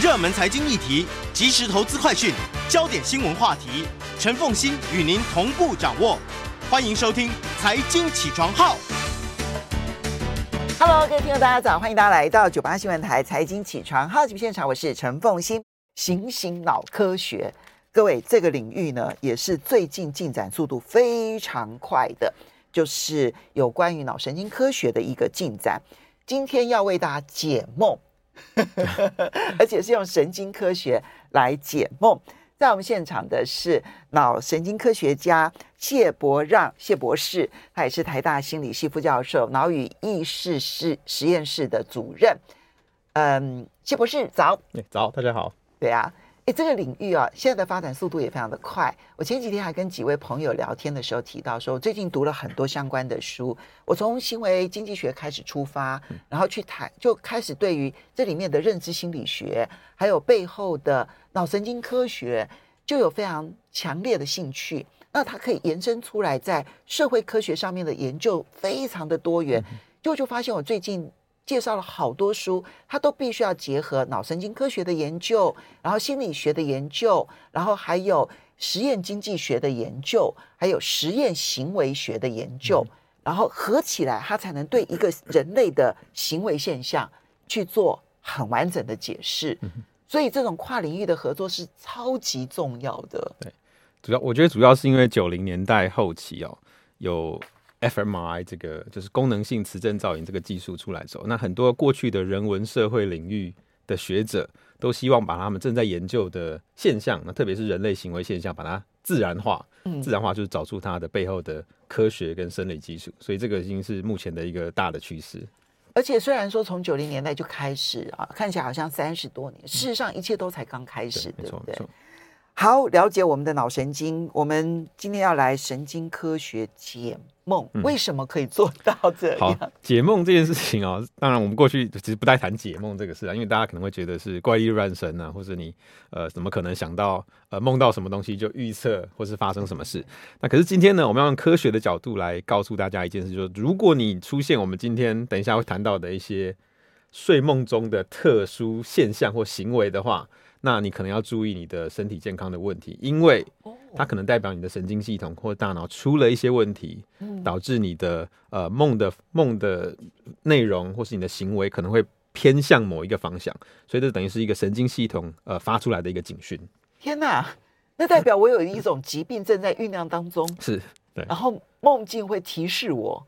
热门财经议题、即时投资快讯、焦点新闻话题，陈凤欣与您同步掌握。欢迎收听《财经起床号》。Hello，各位听众，大家早！欢迎大家来到九八新闻台《财经起床号》节目现场，我是陈凤欣。醒醒脑科学，各位，这个领域呢，也是最近进展速度非常快的，就是有关于脑神经科学的一个进展。今天要为大家解梦。而且是用神经科学来解梦。在我们现场的是脑神经科学家谢伯让谢博士，他也是台大心理系副教授、脑与意识室实验室的主任。嗯，谢博士早。早，大家好。对啊。哎，这个领域啊，现在的发展速度也非常的快。我前几天还跟几位朋友聊天的时候提到说，最近读了很多相关的书。我从行为经济学开始出发，然后去谈，就开始对于这里面的认知心理学，还有背后的脑神经科学，就有非常强烈的兴趣。那它可以延伸出来，在社会科学上面的研究非常的多元。就就发现我最近。介绍了好多书，他都必须要结合脑神经科学的研究，然后心理学的研究，然后还有实验经济学的研究，还有实验行为学的研究，然后合起来，他才能对一个人类的行为现象去做很完整的解释。所以，这种跨领域的合作是超级重要的。对，主要我觉得主要是因为九零年代后期哦，有。fMRI 这个就是功能性磁振造影这个技术出来之后，那很多过去的人文社会领域的学者都希望把他们正在研究的现象，那特别是人类行为现象，把它自然化。嗯，自然化就是找出它的背后的科学跟生理基础，所以这个已经是目前的一个大的趋势。而且虽然说从九零年代就开始啊，看起来好像三十多年，事实上一切都才刚开始，对，对不对？好，了解我们的脑神经，我们今天要来神经科学解梦，为什么可以做到这样？嗯、好，解梦这件事情啊、哦，当然我们过去其实不太谈解梦这个事啊，因为大家可能会觉得是怪力乱神啊，或者你呃怎么可能想到呃梦到什么东西就预测或是发生什么事？那可是今天呢，我们要用科学的角度来告诉大家一件事，就是如果你出现我们今天等一下会谈到的一些睡梦中的特殊现象或行为的话。那你可能要注意你的身体健康的问题，因为它可能代表你的神经系统或大脑出了一些问题，导致你的呃梦的梦的内容或是你的行为可能会偏向某一个方向，所以这等于是一个神经系统呃发出来的一个警讯。天哪，那代表我有一种疾病正在酝酿当中，是对，然后梦境会提示我。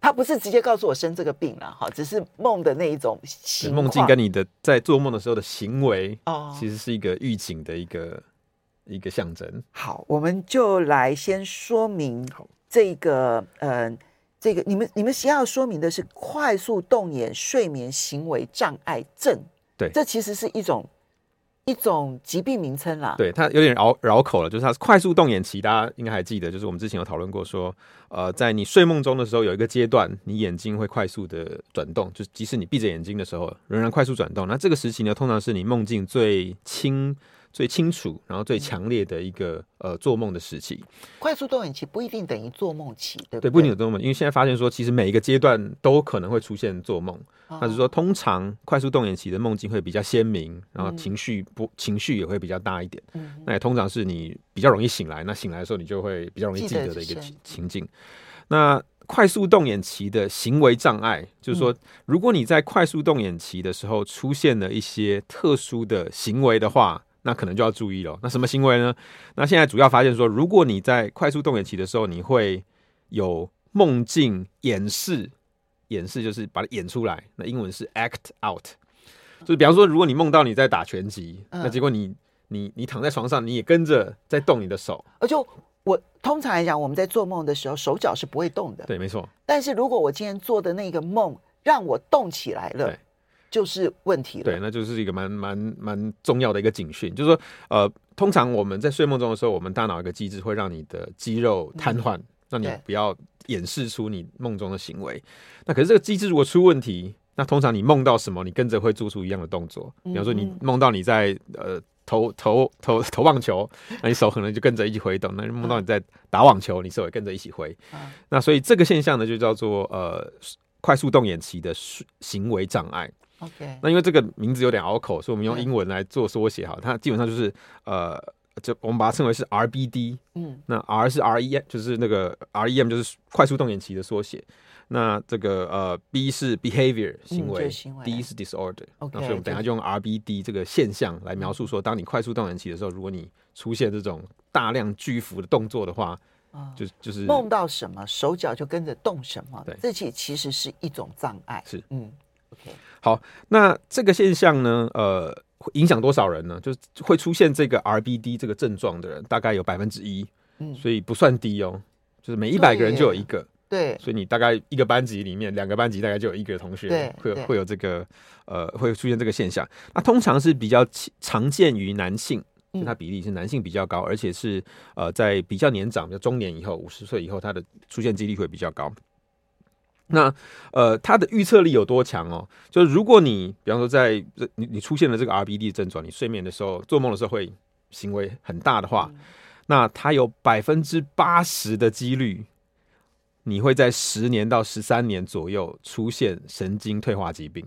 他不是直接告诉我生这个病了哈，只是梦的那一种梦境跟你的在做梦的时候的行为哦，其实是一个预警的一个一个象征。好，我们就来先说明这个呃，这个你们你们先要说明的是快速动眼睡眠行为障碍症，对，这其实是一种。一种疾病名称啦，对，它有点绕绕口了，就是它快速动眼期，大家应该还记得，就是我们之前有讨论过说，呃，在你睡梦中的时候，有一个阶段，你眼睛会快速的转动，就是即使你闭着眼睛的时候，仍然快速转动。那这个时期呢，通常是你梦境最轻。最清楚，然后最强烈的一个、嗯、呃做梦的时期。快速动眼期不一定等于做梦期，对不对？对，不一定有做梦，因为现在发现说，其实每一个阶段都可能会出现做梦。那、是说，通常快速动眼期的梦境会比较鲜明，然后情绪不、嗯、情绪也会比较大一点。嗯，那也通常是你比较容易醒来，那醒来的时候你就会比较容易记得的一个情情境。那快速动眼期的行为障碍，就是说，如果你在快速动眼期的时候出现了一些特殊的行为的话。那可能就要注意了。那什么行为呢？那现在主要发现说，如果你在快速动眼期的时候，你会有梦境演示，演示就是把它演出来。那英文是 act out，就是比方说，如果你梦到你在打拳击，那结果你你你躺在床上，你也跟着在动你的手。而就我通常来讲，我们在做梦的时候，手脚是不会动的。对，没错。但是如果我今天做的那个梦让我动起来了。就是问题了，对，那就是一个蛮蛮蛮重要的一个警讯，就是说，呃，通常我们在睡梦中的时候，我们大脑一个机制会让你的肌肉瘫痪，让、嗯、你不要掩饰出你梦中的行为。那可是这个机制如果出问题，那通常你梦到什么，你跟着会做出一样的动作。比方说，你梦到你在呃投投投投棒球，那你手可能就跟着一起挥动；那梦到你在打网球，你手也跟着一起挥。嗯、那所以这个现象呢，就叫做呃快速动眼期的行为障碍。OK，那因为这个名字有点拗口，所以我们用英文来做缩写哈。它基本上就是呃，就我们把它称为是 RBD。嗯，那 R 是 REM，就是那个 REM 就是快速动眼期的缩写。那这个呃，B 是 behavior 行为，嗯、行为，D 是 disorder。OK，那所以我们等下就用 RBD 这个现象来描述说，当你快速动眼期的时候，如果你出现这种大量巨幅的动作的话，啊、就就是梦到什么，手脚就跟着动什么。对，这其其实是一种障碍。是，嗯。好，那这个现象呢，呃，影响多少人呢？就是会出现这个 RBD 这个症状的人，大概有百分之一，嗯，所以不算低哦，就是每一百个人就有一个。对，所以你大概一个班级里面，两个班级大概就有一个同学会会有这个呃，会出现这个现象。那通常是比较常见于男性，就它比例是男性比较高，而且是呃在比较年长，比较中年以后，五十岁以后，它的出现几率会比较高。那呃，它的预测力有多强哦？就是如果你比方说在你你出现了这个 RBD 症状，你睡眠的时候、做梦的时候会行为很大的话，嗯、那它有百分之八十的几率。你会在十年到十三年左右出现神经退化疾病，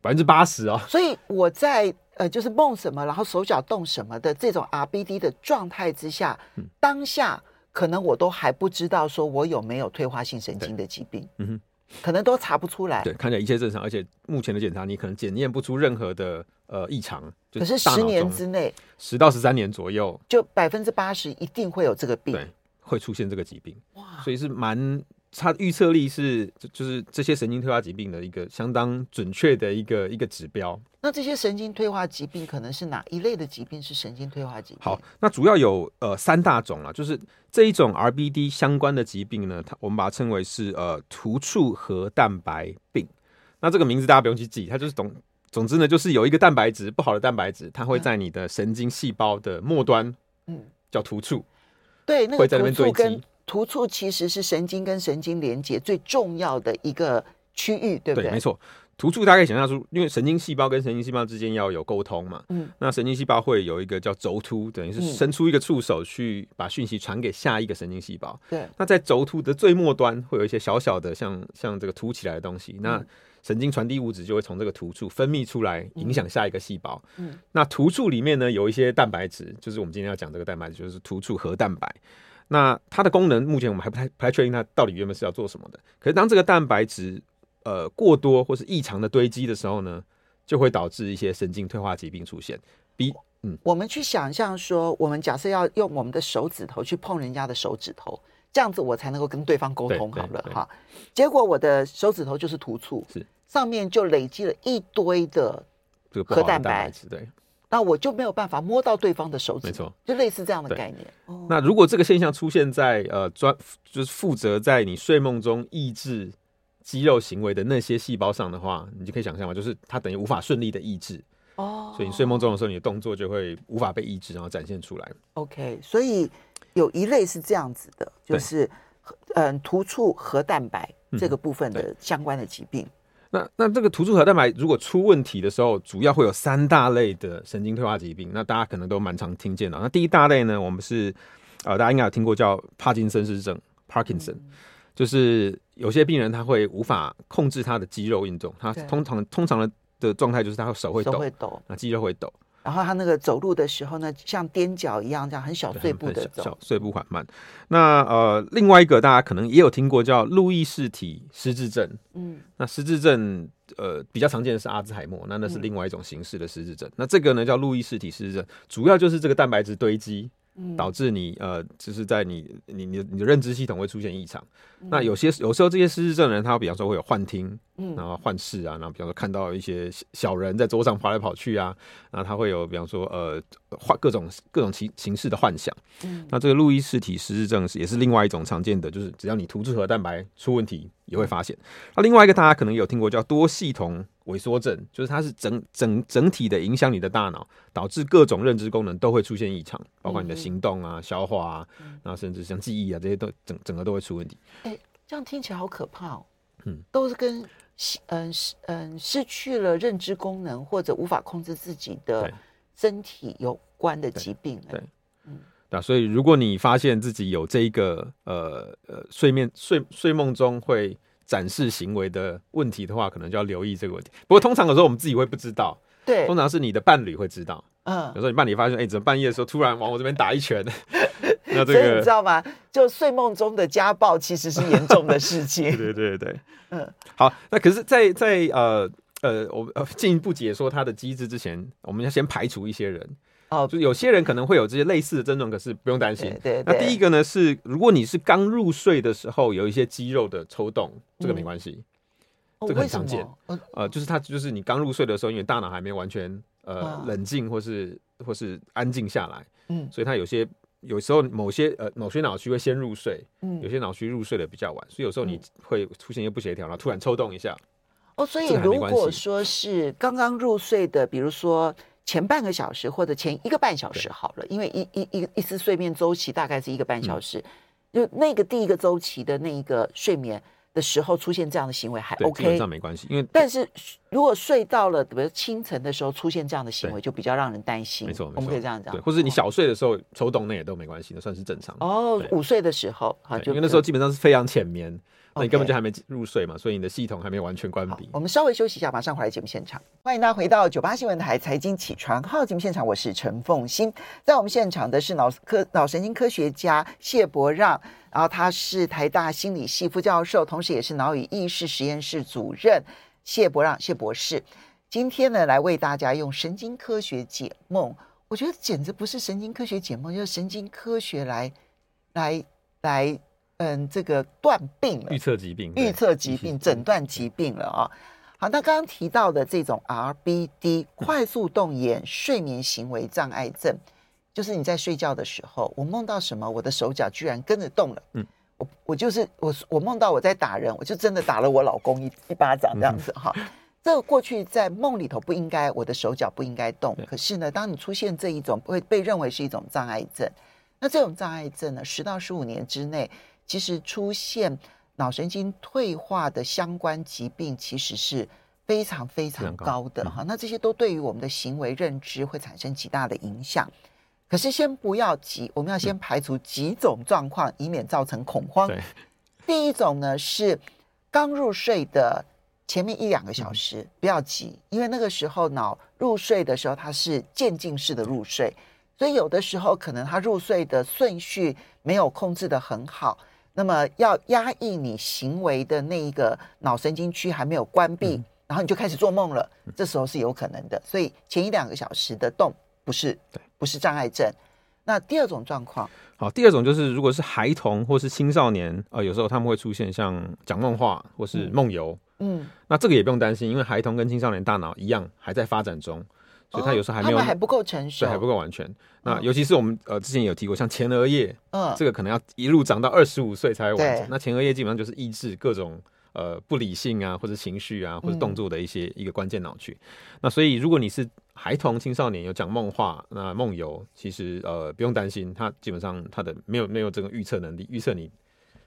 百分之八十哦。所以我在呃，就是梦什么，然后手脚动什么的这种 RBD 的状态之下，嗯、当下可能我都还不知道说我有没有退化性神经的疾病，嗯哼，可能都查不出来。对，看起来一切正常，而且目前的检查你可能检验不出任何的呃异常。可是十年之内，十到十三年左右，就百分之八十一定会有这个病。对。会出现这个疾病，哇！所以是蛮，它预测力是就就是这些神经退化疾病的一个相当准确的一个一个指标。那这些神经退化疾病可能是哪一类的疾病？是神经退化疾病？好，那主要有呃三大种啊，就是这一种 RBD 相关的疾病呢，它我们把它称为是呃突触核蛋白病。那这个名字大家不用去记，它就是总总之呢，就是有一个蛋白质不好的蛋白质，它会在你的神经细胞的末端，嗯，叫突触。对，那个突触跟突触其实是神经跟神经连接最重要的一个区域，对不对？对，没错。突触大家可以想象出，因为神经细胞跟神经细胞之间要有沟通嘛，嗯，那神经细胞会有一个叫轴突，等于是伸出一个触手去把讯息传给下一个神经细胞。对，那在轴突的最末端会有一些小小的像像这个凸起来的东西，那神经传递物质就会从这个突触分泌出来，影响下一个细胞。嗯，那突触里面呢有一些蛋白质，就是我们今天要讲这个蛋白质，就是突触核蛋白。那它的功能目前我们还不太不太确定，它到底原本是要做什么的。可是当这个蛋白质呃过多或是异常的堆积的时候呢，就会导致一些神经退化疾病出现。比嗯，我们去想象说，我们假设要用我们的手指头去碰人家的手指头，这样子我才能够跟对方沟通好了哈。结果我的手指头就是突触，是上面就累积了一堆的核蛋白，对。那我就没有办法摸到对方的手指，没错，就类似这样的概念。哦、那如果这个现象出现在呃专就是负责在你睡梦中抑制肌肉行为的那些细胞上的话，你就可以想象嘛，就是它等于无法顺利的抑制哦，所以你睡梦中的时候，你的动作就会无法被抑制，然后展现出来。OK，所以有一类是这样子的，就是嗯突触核蛋白这个部分的相关的疾病。嗯那那这个突触核蛋白如果出问题的时候，主要会有三大类的神经退化疾病。那大家可能都蛮常听见的。那第一大类呢，我们是呃，大家应该有听过叫帕金森氏症 （Parkinson），嗯、就是有些病人他会无法控制他的肌肉运动，他通常通常的的状态就是他手会抖，手会抖，那肌肉会抖。然后他那个走路的时候呢，像踮脚一样，这样很小碎步的走，小碎步缓慢。那呃，另外一个大家可能也有听过叫路易氏体失智症。嗯，那失智症呃比较常见的是阿兹海默，那那是另外一种形式的失智症。嗯、那这个呢叫路易氏体失智症，主要就是这个蛋白质堆积。导致你呃，就是在你你你的你的认知系统会出现异常。嗯、那有些有时候这些失智症的人，他比方说会有幻听，嗯，然后幻视啊，然后比方说看到一些小人在桌上跑来跑去啊，然后他会有比方说呃幻各种各种形形式的幻想。嗯，那这个路易氏体失智症是也是另外一种常见的，就是只要你突触核蛋白出问题，也会发现。那另外一个大家可能有听过叫多系统萎缩症，就是它是整整整体的影响你的大脑，导致各种认知功能都会出现异常，包括你的行动啊、消化啊，然后甚至像记忆啊这些都整整个都会出问题。哎、欸，这样听起来好可怕哦。嗯，都是跟嗯嗯失去了认知功能或者无法控制自己的身体有关的疾病。对，嗯，那所以如果你发现自己有这一个呃呃睡眠睡睡梦中会展示行为的问题的话，可能就要留意这个问题。不过通常有时候我们自己会不知道，对，通常是你的伴侣会知道。嗯，有时候你伴侣发现，哎、欸，怎么半夜的时候突然往我这边打一拳？那这个所以你知道吗？就睡梦中的家暴其实是严重的事情。对对对对，嗯，好，那可是在，在在呃呃，我呃进一步解说它的机制之前，我们要先排除一些人。哦，就有些人可能会有这些类似的症状，可是不用担心。对，对，对。那第一个呢是，如果你是刚入睡的时候有一些肌肉的抽动，这个没关系，嗯、这个很常见。哦、呃，就是它就是你刚入睡的时候，因为大脑还没完全呃、哦、冷静或是或是安静下来，嗯，所以它有些有时候某些呃某些脑区会先入睡，嗯，有些脑区入睡的比较晚，所以有时候你会出现一些不协调，然后突然抽动一下。哦，所以如果说是刚刚入睡的，比如说。前半个小时或者前一个半小时好了，因为一一一一次睡眠周期大概是一个半小时，嗯、就那个第一个周期的那一个睡眠的时候出现这样的行为还 OK，基本上没关系。因为但是如果睡到了比如清晨的时候出现这样的行为，就比较让人担心。没错，我们可以这样讲。对，或者你小睡的时候抽动那也都没关系，那算是正常。哦，午睡的时候好，就因为那时候基本上是非常浅眠。那你根本就还没入睡嘛所以你的系统还没有完全关闭。我们稍微休息一下，马上回来节目现场。欢迎大家回到九八新闻台财经起床号节目现场，我是陈凤欣。在我们现场的是脑科脑神经科学家谢伯让，然后他是台大心理系副教授，同时也是脑与意识实验室主任谢伯让谢博士。今天呢，来为大家用神经科学解梦。我觉得简直不是神经科学解梦，就是神经科学来来来。嗯，这个断病了，预测疾病，预测疾病，诊断疾病了啊、哦。好，那刚刚提到的这种 RBD 快速动眼睡眠行为障碍症，嗯、就是你在睡觉的时候，我梦到什么，我的手脚居然跟着动了。嗯，我我就是我我梦到我在打人，我就真的打了我老公一一巴掌这样子哈。嗯、这个过去在梦里头不应该，我的手脚不应该动。对可是呢，当你出现这一种会被认为是一种障碍症，那这种障碍症呢，十到十五年之内。其实出现脑神经退化的相关疾病，其实是非常非常高的哈。那这些都对于我们的行为认知会产生极大的影响。可是先不要急，我们要先排除几种状况，以免造成恐慌。第一种呢是刚入睡的前面一两个小时，不要急，因为那个时候脑入睡的时候它是渐进式的入睡，所以有的时候可能它入睡的顺序没有控制的很好。那么要压抑你行为的那一个脑神经区还没有关闭，嗯、然后你就开始做梦了，这时候是有可能的。所以前一两个小时的动不是对，不是障碍症。那第二种状况，好，第二种就是如果是孩童或是青少年，呃，有时候他们会出现像讲梦话或是梦游，嗯，那这个也不用担心，因为孩童跟青少年大脑一样还在发展中。所以他有时候还没有，还不够成熟，对，还不够完全。那尤其是我们呃之前有提过，像前额叶，嗯，这个可能要一路长到二十五岁才会完成。那前额叶基本上就是抑制各种呃不理性啊，或者情绪啊，或者动作的一些一个关键脑区。那所以如果你是孩童、青少年有讲梦话、那梦游，其实呃不用担心，他基本上他的没有没有这个预测能力，预测你。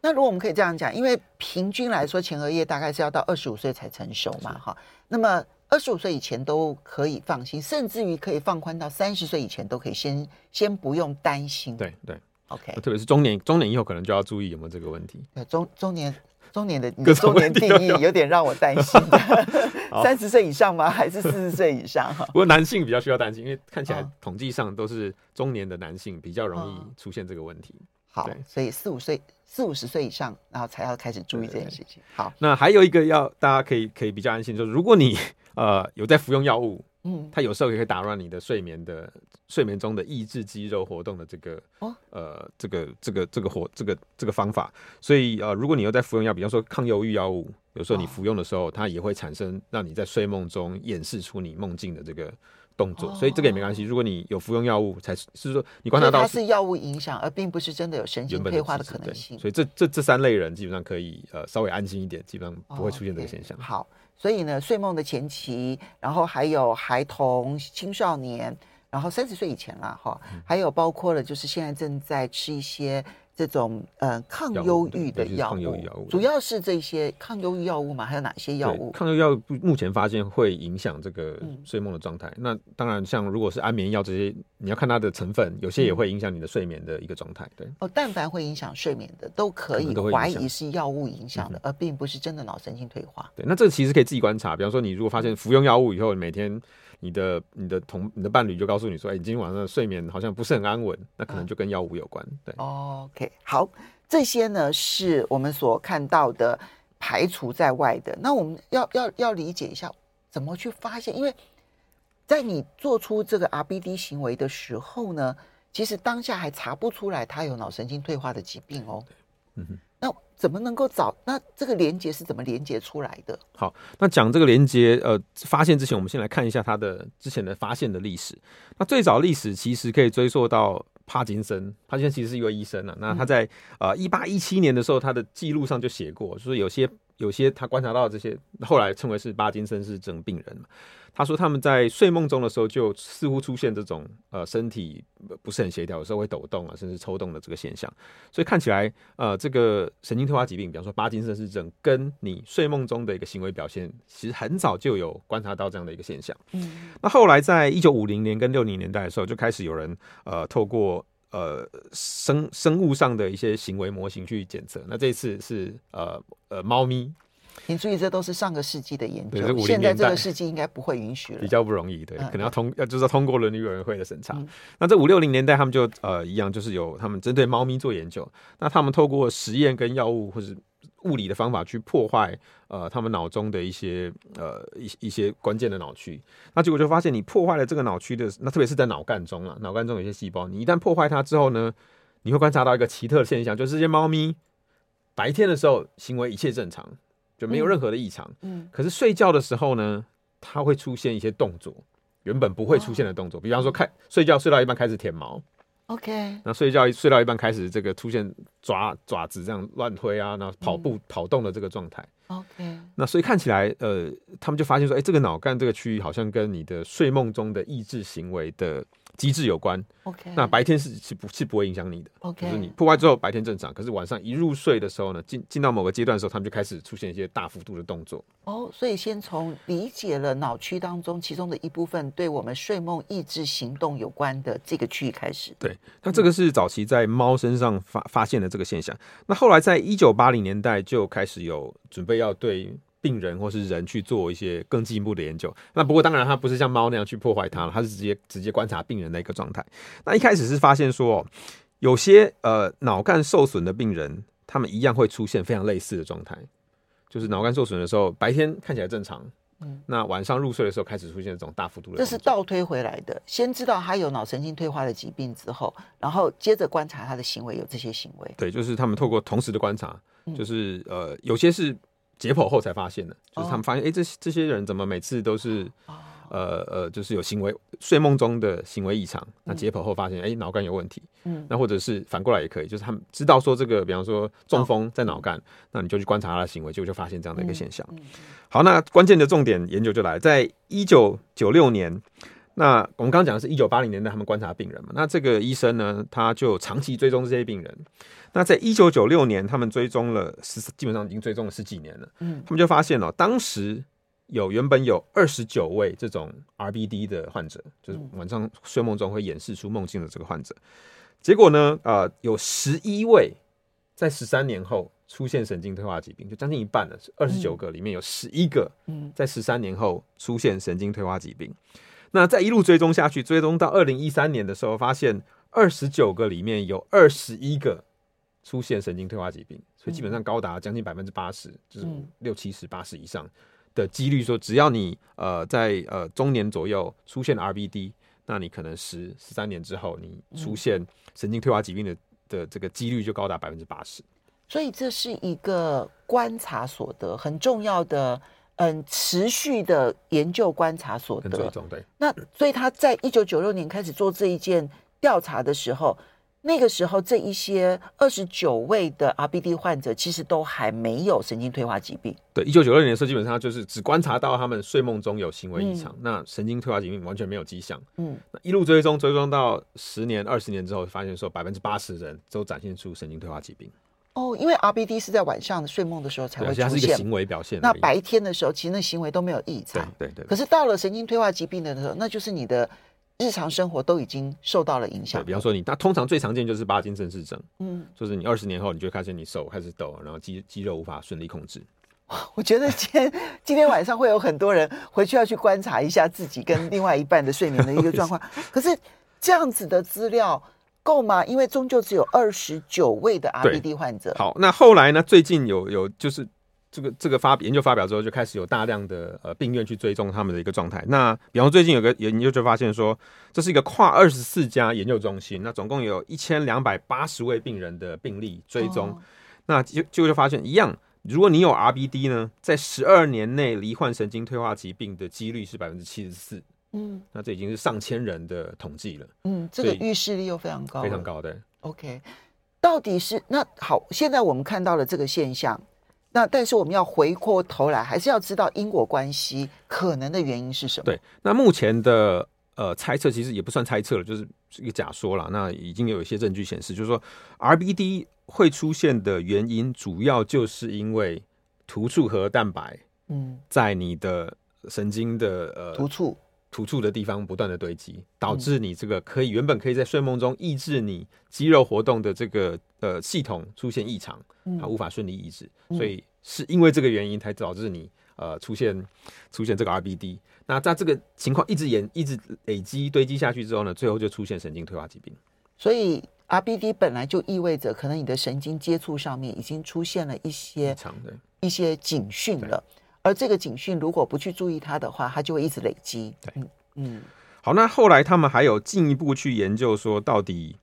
那如果我们可以这样讲，因为平均来说前额叶大概是要到二十五岁才成熟嘛，哈，那么。二十五岁以前都可以放心，甚至于可以放宽到三十岁以前都可以先先不用担心。对对，OK。特别是中年，中年以后可能就要注意有没有这个问题。中中年中年的中年定义有点让我担心。三十岁以上吗？还是四十岁以上？哈。不过男性比较需要担心，因为看起来统计上都是中年的男性比较容易出现这个问题。好，所以四五岁、四五十岁以上，然后才要开始注意这件事情。好，那还有一个要大家可以可以比较安心，就是如果你。呃，有在服用药物，嗯，它有时候也可以打乱你的睡眠的睡眠中的抑制肌肉活动的这个，哦，呃，这个这个这个活这个这个方法，所以呃，如果你又在服用药，比方说抗忧郁药物，有时候你服用的时候，它也会产生让你在睡梦中演示出你梦境的这个动作，所以这个也没关系。如果你有服用药物，才是说你观察到它是药物影响，而并不是真的有神经退化的可能性。所以这这这三类人基本上可以呃稍微安心一点，基本上不会出现这个现象。好。所以呢，睡梦的前期，然后还有孩童、青少年，然后三十岁以前啦，哈，还有包括了就是现在正在吃一些这种呃抗忧郁的药物，药物主要是这些抗忧郁药物嘛？还有哪些药物？抗忧郁药物目前发现会影响这个睡梦的状态。嗯、那当然，像如果是安眠药这些，你要看它的成分，有些也会影响你的睡眠的一个状态。对哦，但凡会影响睡眠的，都可以怀疑是药物影响的，嗯、而并不是真的脑神经退化。对，那这个其实可以自己观察。比方说，你如果发现服用药物以后，每天你的你的同你的伴侣就告诉你说，哎，你今天晚上的睡眠好像不是很安稳，那可能就跟药物有关。对、嗯、，OK，好。这些呢是我们所看到的排除在外的。那我们要要要理解一下怎么去发现，因为在你做出这个 RBD 行为的时候呢，其实当下还查不出来他有脑神经退化的疾病哦。嗯哼，那怎么能够找？那这个连接是怎么连接出来的？好，那讲这个连接，呃，发现之前，我们先来看一下它的之前的发现的历史。那最早历史其实可以追溯到。帕金森，帕金森其实是一位医生啊。那他在呃一八一七年的时候，他的记录上就写过，就是有些有些他观察到的这些，后来称为是帕金森氏症病人嘛。他说他们在睡梦中的时候，就似乎出现这种呃身体不是很协调，有时候会抖动啊，甚至抽动的这个现象。所以看起来呃这个神经退化疾病，比方说巴金森氏症，跟你睡梦中的一个行为表现，其实很早就有观察到这样的一个现象。嗯，那后来在一九五零年跟六零年代的时候，就开始有人呃透过呃生生物上的一些行为模型去检测。那这一次是呃呃猫咪。你注意，这都是上个世纪的研究，现在这个世纪应该不会允许了，比较不容易，对，可能要通，要就是要通过伦理委员会的审查。嗯、那这五六零年代，他们就呃一样，就是有他们针对猫咪做研究，那他们透过实验跟药物或者物理的方法去破坏呃他们脑中的一些呃一一些关键的脑区，那结果就发现，你破坏了这个脑区的，那特别是在脑干中啊，脑干中有一些细胞，你一旦破坏它之后呢，你会观察到一个奇特的现象，就是这些猫咪白天的时候行为一切正常。就没有任何的异常，嗯，可是睡觉的时候呢，它会出现一些动作，原本不会出现的动作，比方说开睡觉睡到一半开始舔毛，OK，那睡觉睡到一半开始这个出现爪爪子这样乱推啊，然后跑步跑动的这个状态，OK，那所以看起来呃，他们就发现说，哎，这个脑干这个区域好像跟你的睡梦中的抑制行为的机制有关，OK，那白天是是不是不会影响你的，OK，就是你破坏之后白天正常，可是晚上一入睡的时候呢，进进到某个阶段的时候，他们就开始出现一些大幅度的动作。哦，所以先从理解了脑区当中其中的一部分对我们睡梦抑制行动有关的这个区域开始。对，那这个是早期在猫身上发发现的这个现象。那后来在一九八零年代就开始有准备要对。病人或是人去做一些更进一步的研究，那不过当然它不是像猫那样去破坏它了，他是直接直接观察病人的一个状态。那一开始是发现说，有些呃脑干受损的病人，他们一样会出现非常类似的状态，就是脑干受损的时候，白天看起来正常，嗯，那晚上入睡的时候开始出现这种大幅度的。这是倒推回来的，先知道他有脑神经退化的疾病之后，然后接着观察他的行为有这些行为。对，就是他们透过同时的观察，就是呃有些是。解剖后才发现的，就是他们发现，哎、oh. 欸，这这些人怎么每次都是，oh. 呃呃，就是有行为睡梦中的行为异常。那解剖后发现，哎、欸，脑干有问题。嗯，那或者是反过来也可以，就是他们知道说这个，比方说中风在脑干，oh. 那你就去观察他的行为，结果就发现这样的一个现象。嗯嗯、好，那关键的重点研究就来，在一九九六年。那我们刚刚讲的是一九八零年代，他们观察病人嘛。那这个医生呢，他就长期追踪这些病人。那在一九九六年，他们追踪了十，基本上已经追踪了十几年了。嗯，他们就发现哦，当时有原本有二十九位这种 RBD 的患者，就是晚上睡梦中会演示出梦境的这个患者。结果呢，呃，有十一位在十三年后出现神经退化疾病，就将近一半了。二十九个里面有十一个，在十三年后出现神经退化疾病。那再一路追踪下去，追踪到二零一三年的时候，发现二十九个里面有二十一个出现神经退化疾病，所以基本上高达将近百分之八十，就是六七十、八十以上的几率，说只要你呃在呃中年左右出现 RBD，那你可能十十三年之后你出现神经退化疾病的的这个几率就高达百分之八十。所以这是一个观察所得很重要的。嗯，持续的研究观察所得。对。那所以他在一九九六年开始做这一件调查的时候，那个时候，这一些二十九位的 RBD 患者其实都还没有神经退化疾病。对，一九九六年的时候，基本上就是只观察到他们睡梦中有行为异常，嗯、那神经退化疾病完全没有迹象。嗯，那一路追踪追踪到十年、二十年之后，发现说百分之八十人都展现出神经退化疾病。哦，因为 RBD 是在晚上的睡梦的时候才会出现，它是一个行为表现。那白天的时候，其实那行为都没有异常。对对对。可是到了神经退化疾病的时候，那就是你的。日常生活都已经受到了影响。比方说你，那通常最常见就是帕金森氏症，嗯，就是你二十年后，你就开始你手开始抖，然后肌肌肉无法顺利控制。我觉得今天今天晚上会有很多人回去要去观察一下自己跟另外一半的睡眠的一个状况。可是这样子的资料够吗？因为终究只有二十九位的 RBD 患者。好，那后来呢？最近有有就是。这个这个发研究发表之后，就开始有大量的呃病院去追踪他们的一个状态。那比方说最近有个研究就发现说，这是一个跨二十四家研究中心，那总共有一千两百八十位病人的病例追踪。哦、那就就就发现一样，如果你有 RBD 呢，在十二年内罹患神经退化疾病的几率是百分之七十四。嗯，那这已经是上千人的统计了。嗯，这个预示力又非常高，非常高的。OK，到底是那好，现在我们看到了这个现象。那但是我们要回过头来，还是要知道因果关系可能的原因是什么？对，那目前的呃猜测其实也不算猜测了，就是一个假说了。那已经有一些证据显示，就是说 RBD 会出现的原因，主要就是因为突触核蛋白嗯在你的神经的呃突触突触的地方不断的堆积，导致你这个可以原本可以在睡梦中抑制你肌肉活动的这个呃系统出现异常。它无法顺利抑制，所以是因为这个原因才导致你呃出现出现这个 RBD。那在这个情况一直延一直累积堆积下去之后呢，最后就出现神经退化疾病。所以 RBD 本来就意味着可能你的神经接触上面已经出现了一些一些警讯了，而这个警讯如果不去注意它的话，它就会一直累积。对，嗯嗯。好，那后来他们还有进一步去研究说到底。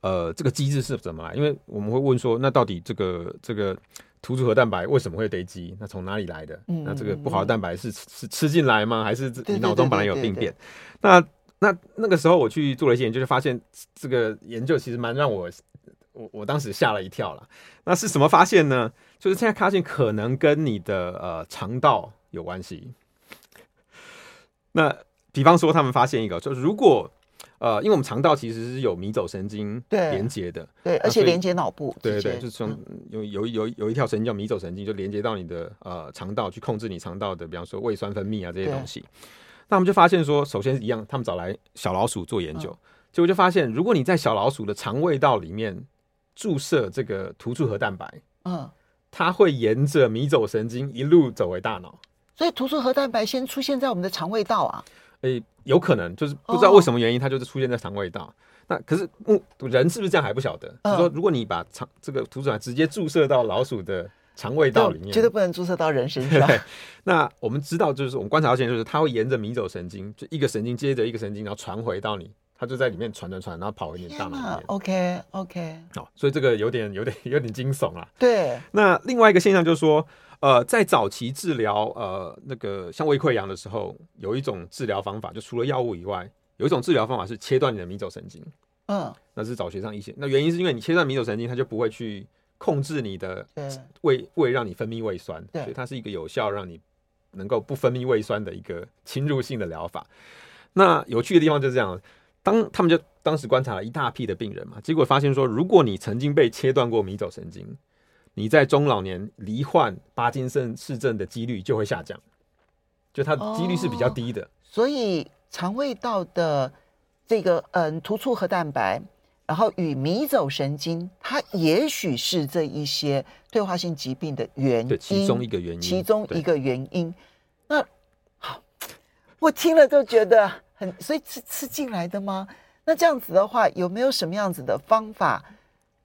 呃，这个机制是怎么来？因为我们会问说，那到底这个这个突触核蛋白为什么会堆积？那从哪里来的？那这个不好的蛋白是是吃进来吗？还是你脑中本来有病变？那那那个时候我去做了一些研究，就发现这个研究其实蛮让我我我当时吓了一跳了。那是什么发现呢？就是现在发现可能跟你的呃肠道有关系。那比方说，他们发现一个，就是如果呃，因为我们肠道其实是有迷走神经连接的，对，对，而且连接脑部，对对对，就是从有有有有一条神经叫迷走神经，就连接到你的呃肠道去控制你肠道的，比方说胃酸分泌啊这些东西。那我们就发现说，首先一样，他们找来小老鼠做研究，嗯、结果就发现，如果你在小老鼠的肠胃道里面注射这个突触核蛋白，嗯，它会沿着迷走神经一路走回大脑。所以突触核蛋白先出现在我们的肠胃道啊。诶、欸，有可能就是不知道为什么原因，它就是出现在肠胃道。Oh. 那可是，嗯，人是不是这样还不晓得。Uh. 就是说，如果你把肠这个突触核直接注射到老鼠的肠胃道里面，绝对不能注射到人身上。那我们知道，就是我们观察到现在，就是它会沿着迷走神经，就一个神经接着一个神经，然后传回到你，它就在里面传传传，然后跑回你的大脑里面。OK OK。哦，所以这个有点有点有点惊悚啊。对。那另外一个现象就是说。呃，在早期治疗呃那个像胃溃疡的时候，有一种治疗方法，就除了药物以外，有一种治疗方法是切断你的迷走神经。嗯，那是早学上一些。那原因是因为你切断迷走神经，它就不会去控制你的胃胃，让你分泌胃酸，所以它是一个有效让你能够不分泌胃酸的一个侵入性的疗法。那有趣的地方就是这样，当他们就当时观察了一大批的病人嘛，结果发现说，如果你曾经被切断过迷走神经。你在中老年罹患巴金森氏症的几率就会下降，就它的几率是比较低的。哦、所以肠胃道的这个嗯突触核蛋白，然后与迷走神经，它也许是这一些退化性疾病的原因，其中一个原因，其中一个原因。那好，我听了都觉得很，所以吃吃进来的吗？那这样子的话，有没有什么样子的方法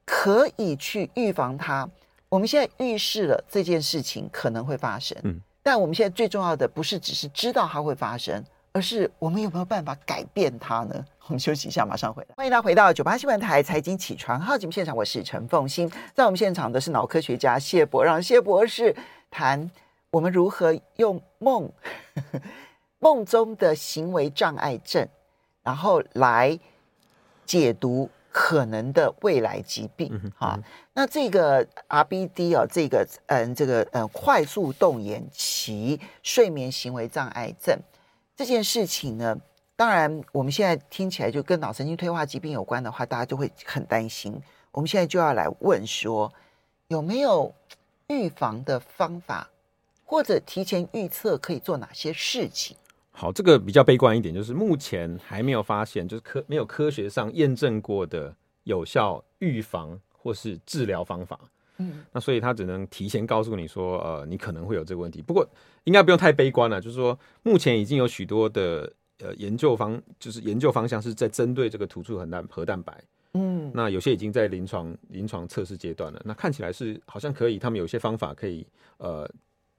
可以去预防它？我们现在预示了这件事情可能会发生，嗯，但我们现在最重要的不是只是知道它会发生，而是我们有没有办法改变它呢？我们休息一下，马上回来。欢迎大家回到九八新闻台财经起床号节目现场，我是陈凤欣，在我们现场的是脑科学家谢博，让谢博士谈我们如何用梦梦中的行为障碍症，然后来解读。可能的未来疾病哈。那这个 RBD 啊，这个嗯，这个嗯，快速动眼期睡眠行为障碍症这件事情呢，当然我们现在听起来就跟脑神经退化疾病有关的话，大家就会很担心。我们现在就要来问说，有没有预防的方法，或者提前预测可以做哪些事情？好，这个比较悲观一点，就是目前还没有发现，就是科没有科学上验证过的有效预防或是治疗方法。嗯，那所以他只能提前告诉你说，呃，你可能会有这个问题。不过应该不用太悲观了，就是说目前已经有许多的呃研究方，就是研究方向是在针对这个突触核蛋核蛋白。嗯，那有些已经在临床临床测试阶段了。那看起来是好像可以，他们有些方法可以呃。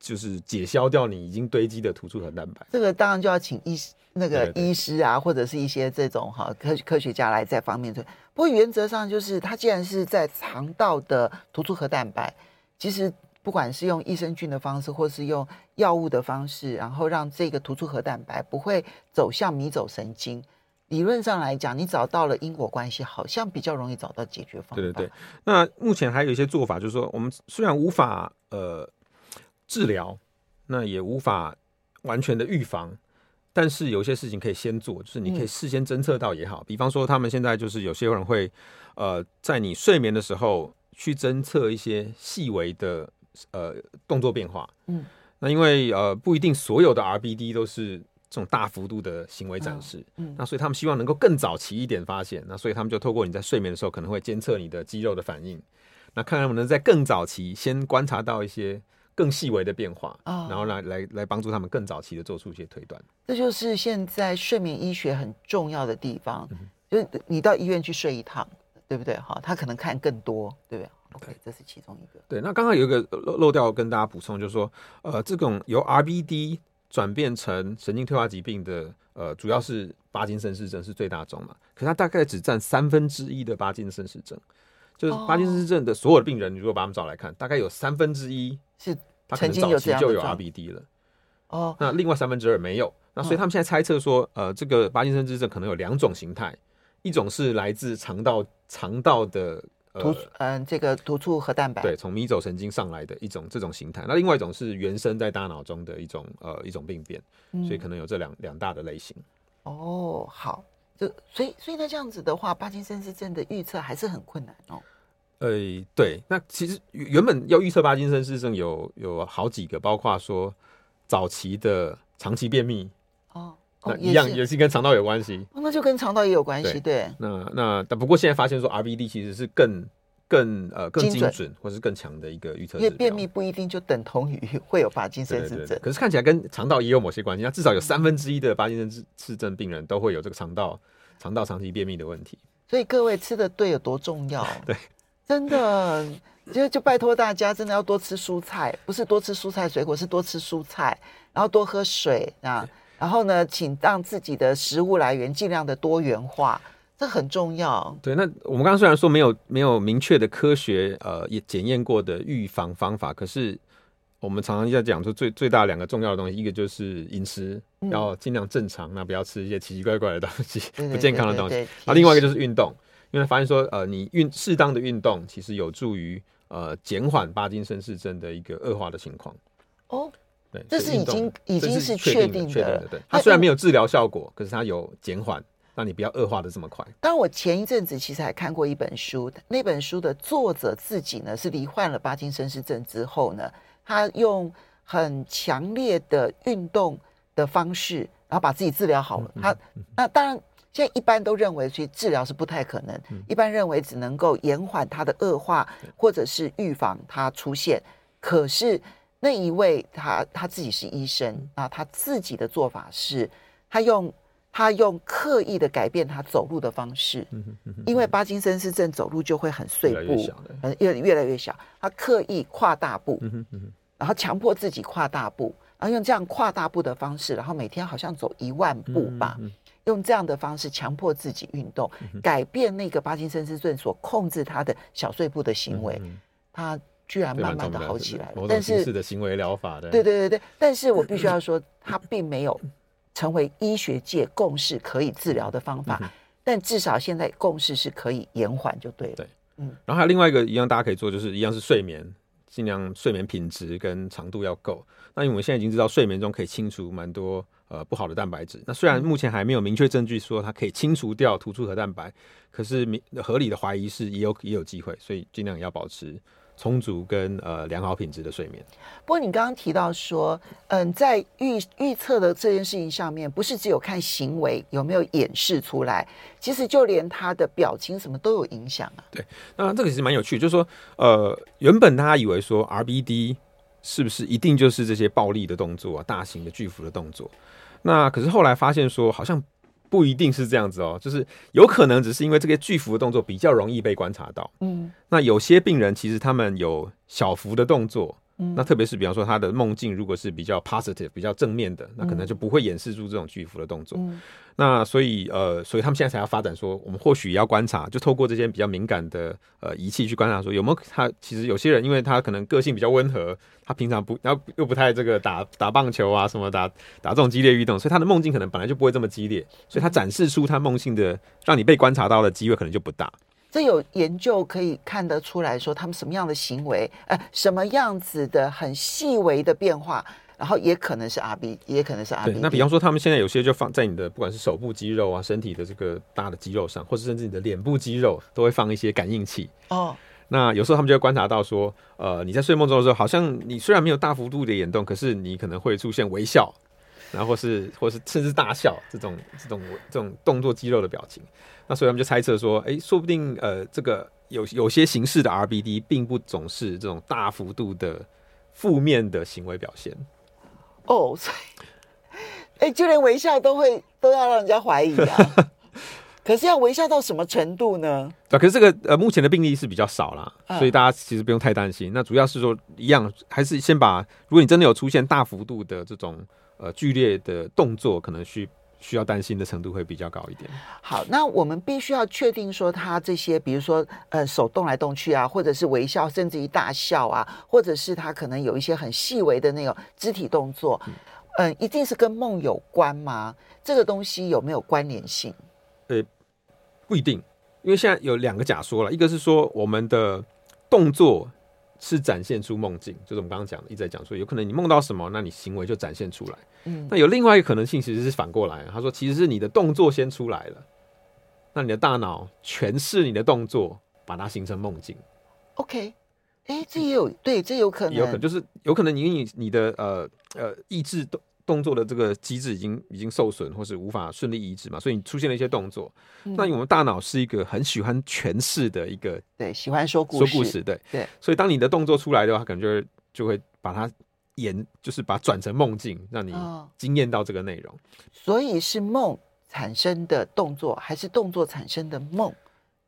就是解消掉你已经堆积的突触核蛋白，这个当然就要请医那个医师啊，或者是一些这种哈科科学家来在方面做。不过原则上就是，它既然是在肠道的突触核蛋白，其实不管是用益生菌的方式，或是用药物的方式，然后让这个突触核蛋白不会走向迷走神经，理论上来讲，你找到了因果关系，好像比较容易找到解决方法。对对对。那目前还有一些做法，就是说我们虽然无法呃。治疗，那也无法完全的预防，但是有些事情可以先做，就是你可以事先侦测到也好。比方说，他们现在就是有些人会，呃，在你睡眠的时候去侦测一些细微的呃动作变化。嗯，那因为呃不一定所有的 RBD 都是这种大幅度的行为展示，嗯，那所以他们希望能够更早期一点发现，那所以他们就透过你在睡眠的时候可能会监测你的肌肉的反应，那看看能不能在更早期先观察到一些。更细微的变化，哦、然后来来来帮助他们更早期的做出一些推断。这就是现在睡眠医学很重要的地方，嗯、就是你到医院去睡一趟，对不对？哈，他可能看更多，对不对？OK，这是其中一个。对，那刚刚有一个漏漏掉跟大家补充，就是说，呃，这种由 RBD 转变成神经退化疾病的，呃，主要是巴金森氏症是最大宗嘛，可是它大概只占三分之一的巴金森氏症。就是巴金森氏症的所有的病人，你如果把他们找来看，大概有三分之一是他可能早期就有 RBD 了。哦，那另外三分之二没有。那所以他们现在猜测说，呃，这个巴金森氏症可能有两种形态，一种是来自肠道肠道的突嗯这个突触核蛋白，对，从迷走神经上来的一种这种形态。那另外一种是原生在大脑中的一种呃一种病变，所以可能有这两两大的类型。哦，好。就所以所以那这样子的话，巴金森氏症的预测还是很困难哦。呃，对，那其实原本要预测巴金森氏症有有好几个，包括说早期的长期便秘哦，那一样也是跟肠道有关系，哦，那就跟肠道也有关系，对。那那但不过现在发现说 RBD 其实是更。更呃更精准或是更强的一个预测，因为便秘不一定就等同于会有巴金森氏症。对对对，可是看起来跟肠道也有某些关系，那至少有三分之一的巴金森氏症病人都会有这个肠道肠道长期便秘的问题。所以各位吃的对有多重要？对，真的就就拜托大家真的要多吃蔬菜，不是多吃蔬菜水果，是多吃蔬菜，然后多喝水啊，然后呢，请让自己的食物来源尽量的多元化。这很重要。对，那我们刚刚虽然说没有没有明确的科学呃也检验过的预防方法，可是我们常常在讲说最最大两个重要的东西，一个就是饮食要尽量正常，嗯，那不要吃一些奇奇怪怪的东西，对对对对对，不健康的东西。那另外一个就是运动，因为发现说呃你运适当的运动其实有助于呃减缓巴金森氏症的一个恶化的情况。哦，对，这是已经已经是确定的，确定的，对。它虽然没有治疗效果，可是它有减缓。让你不要恶化的这么快。当然，我前一阵子其实还看过一本书，那本书的作者自己呢是罹患了巴金森氏症之后呢，他用很强烈的运动的方式，然后把自己治疗好了。他那当然，现在一般都认为所以治疗是不太可能，一般认为只能够延缓它的恶化，或者是预防它出现。可是那一位他他自己是医生啊，他自己的做法是，他用。他用刻意的改变他走路的方式，因为巴金森氏症走路就会很碎步，嗯，越越来越小。他刻意跨大步，然后强迫自己跨大步，然后用这样跨大步的方式，然后每天好像走一万步吧，用这样的方式强迫自己运动，改变那个巴金森氏症所控制他的小碎步的行为，他居然慢慢的好起来了。但是的行为疗法的，对对对对，但是我必须要说，他并没有。成为医学界共识可以治疗的方法，但至少现在共识是可以延缓就对了。对，嗯，然后还有另外一个一样大家可以做，就是一样是睡眠，尽量睡眠品质跟长度要够。那因为我们现在已经知道睡眠中可以清除蛮多呃不好的蛋白质。那虽然目前还没有明确证据说它可以清除掉突触核蛋白，可是明合理的怀疑是也有也有机会，所以尽量也要保持。充足跟呃良好品质的睡眠。不过你刚刚提到说，嗯，在预预测的这件事情上面，不是只有看行为有没有演示出来，其实就连他的表情什么都有影响啊。对，那这个其实蛮有趣，就是说，呃，原本大家以为说 RBD 是不是一定就是这些暴力的动作啊，大型的巨幅的动作？那可是后来发现说，好像。不一定是这样子哦，就是有可能只是因为这个巨幅的动作比较容易被观察到。嗯，那有些病人其实他们有小幅的动作。嗯，那特别是比方说他的梦境如果是比较 positive 比较正面的，那可能就不会掩饰住这种巨幅的动作。嗯，那所以呃，所以他们现在才要发展说，我们或许也要观察，就透过这些比较敏感的呃仪器去观察，说有没有他其实有些人，因为他可能个性比较温和，他平常不然后又不太这个打打棒球啊什么打打这种激烈运动，所以他的梦境可能本来就不会这么激烈，所以他展示出他梦境的让你被观察到的机会可能就不大。这有研究可以看得出来说，他们什么样的行为，呃，什么样子的很细微的变化，然后也可能是 RB，也可能是 RBD。那比方说，他们现在有些就放在你的不管是手部肌肉啊，身体的这个大的肌肉上，或者甚至你的脸部肌肉，都会放一些感应器。哦，那有时候他们就会观察到说，呃，你在睡梦中的时候，好像你虽然没有大幅度的眼动，可是你可能会出现微笑，然后或是或是甚至大笑这种这种这种动作肌肉的表情。那所以他们就猜测说，哎、欸，说不定呃，这个有有些形式的 RBD 并不总是这种大幅度的负面的行为表现。哦，所以，哎、欸，就连微笑都会都要让人家怀疑啊。可是要微笑到什么程度呢？对，可是这个呃，目前的病例是比较少啦，嗯、所以大家其实不用太担心。那主要是说，一样还是先把，如果你真的有出现大幅度的这种呃剧烈的动作，可能需。需要担心的程度会比较高一点。好，那我们必须要确定说，他这些，比如说，呃，手动来动去啊，或者是微笑，甚至于大笑啊，或者是他可能有一些很细微的那种肢体动作，嗯、呃，一定是跟梦有关吗？这个东西有没有关联性？呃，不一定，因为现在有两个假说了，一个是说我们的动作。是展现出梦境，就是我们刚刚讲的，一直在讲说，有可能你梦到什么，那你行为就展现出来。嗯，那有另外一个可能性，其实是反过来。他说，其实是你的动作先出来了，那你的大脑诠释你的动作，把它形成梦境。OK，哎、欸，这也有对，这有可能，有可能就是有可能你你你的呃呃意志动。作的这个机制已经已经受损，或是无法顺利移植嘛，所以你出现了一些动作。嗯、那我们大脑是一个很喜欢诠释的一个，对，喜欢说故事，说故事，对对。所以当你的动作出来的话，可能就会就会把它演，就是把它转成梦境，让你惊艳到这个内容。哦、所以是梦产生的动作，还是动作产生的梦，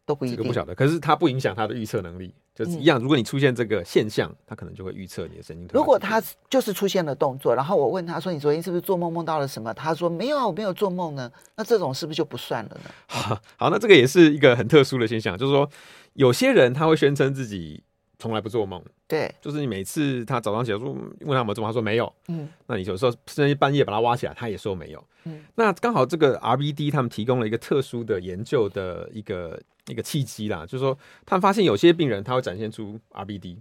都不一定。这个不晓得，可是它不影响它的预测能力。就是一样，如果你出现这个现象，他可能就会预测你的神经。如果他就是出现了动作，然后我问他说：“你昨天是不是做梦梦到了什么？”他说：“没有啊，我没有做梦呢。”那这种是不是就不算了呢？好，好，那这个也是一个很特殊的现象，就是说有些人他会宣称自己从来不做梦。对，就是你每次他早上起来说问他有没有做梦，他说没有。嗯，那你有时候甚至半夜把他挖起来，他也说没有。嗯，那刚好这个 RBD 他们提供了一个特殊的研究的一个。一个契机啦，就是说，他们发现有些病人他会展现出 RBD，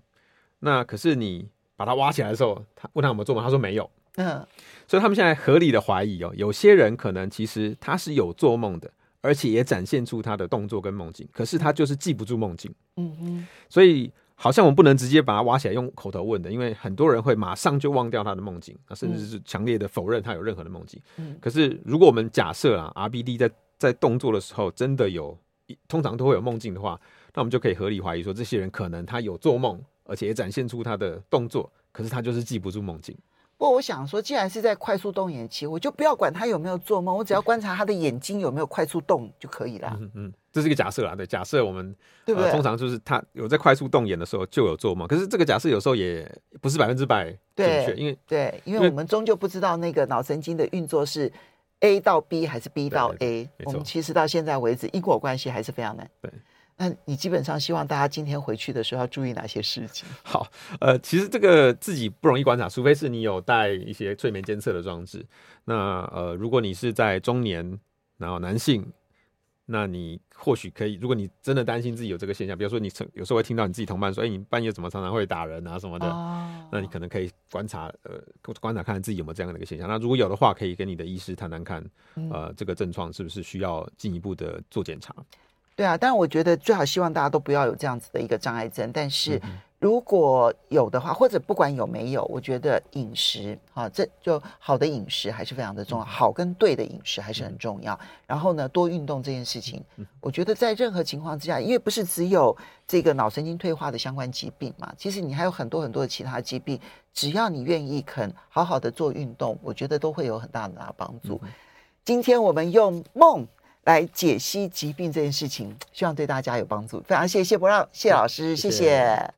那可是你把他挖起来的时候，他问他有没有做梦，他说没有。嗯，所以他们现在合理的怀疑哦，有些人可能其实他是有做梦的，而且也展现出他的动作跟梦境，可是他就是记不住梦境。嗯嗯，所以好像我们不能直接把它挖起来用口头问的，因为很多人会马上就忘掉他的梦境，啊，甚至是强烈的否认他有任何的梦境。嗯，可是如果我们假设啊，RBD 在在动作的时候真的有。通常都会有梦境的话，那我们就可以合理怀疑说，这些人可能他有做梦，而且也展现出他的动作，可是他就是记不住梦境。不过我想说，既然是在快速动眼期，我就不要管他有没有做梦，我只要观察他的眼睛有没有快速动就可以了。嗯嗯，这是一个假设啦，对，假设我们对不对？呃，通常就是他有在快速动眼的时候就有做梦，可是这个假设有时候也不是百分之百正确，因为对，因为我们终究不知道那个脑神经的运作是。A 到 B 还是 B 到 A？我们其实到现在为止，因果关系还是非常难。对，那你基本上希望大家今天回去的时候要注意哪些事情？好，呃，其实这个自己不容易观察，除非是你有带一些睡眠监测的装置。那呃，如果你是在中年，然后男性，那你或许可以，如果你真的担心自己有这个现象，比如说你曾有时候会听到你自己同伴说：“哎，你半夜怎么常常会打人啊什么的？”哦、那你可能可以观察，呃，观察看看自己有没有这样的一个现象。那如果有的话，可以跟你的医师谈谈看，呃，这个症状是不是需要进一步的做检查。对啊，当然我觉得最好希望大家都不要有这样子的一个障碍症，但是如果有的话，或者不管有没有，我觉得饮食啊，这就好的饮食还是非常的重要，好跟对的饮食还是很重要。然后呢，多运动这件事情，我觉得在任何情况之下，因为不是只有这个脑神经退化的相关疾病嘛，其实你还有很多很多的其他疾病，只要你愿意肯好好的做运动，我觉得都会有很大的帮助。今天我们用梦。来解析疾病这件事情，希望对大家有帮助。非常谢谢谢伯让谢老师，谢谢。谢谢。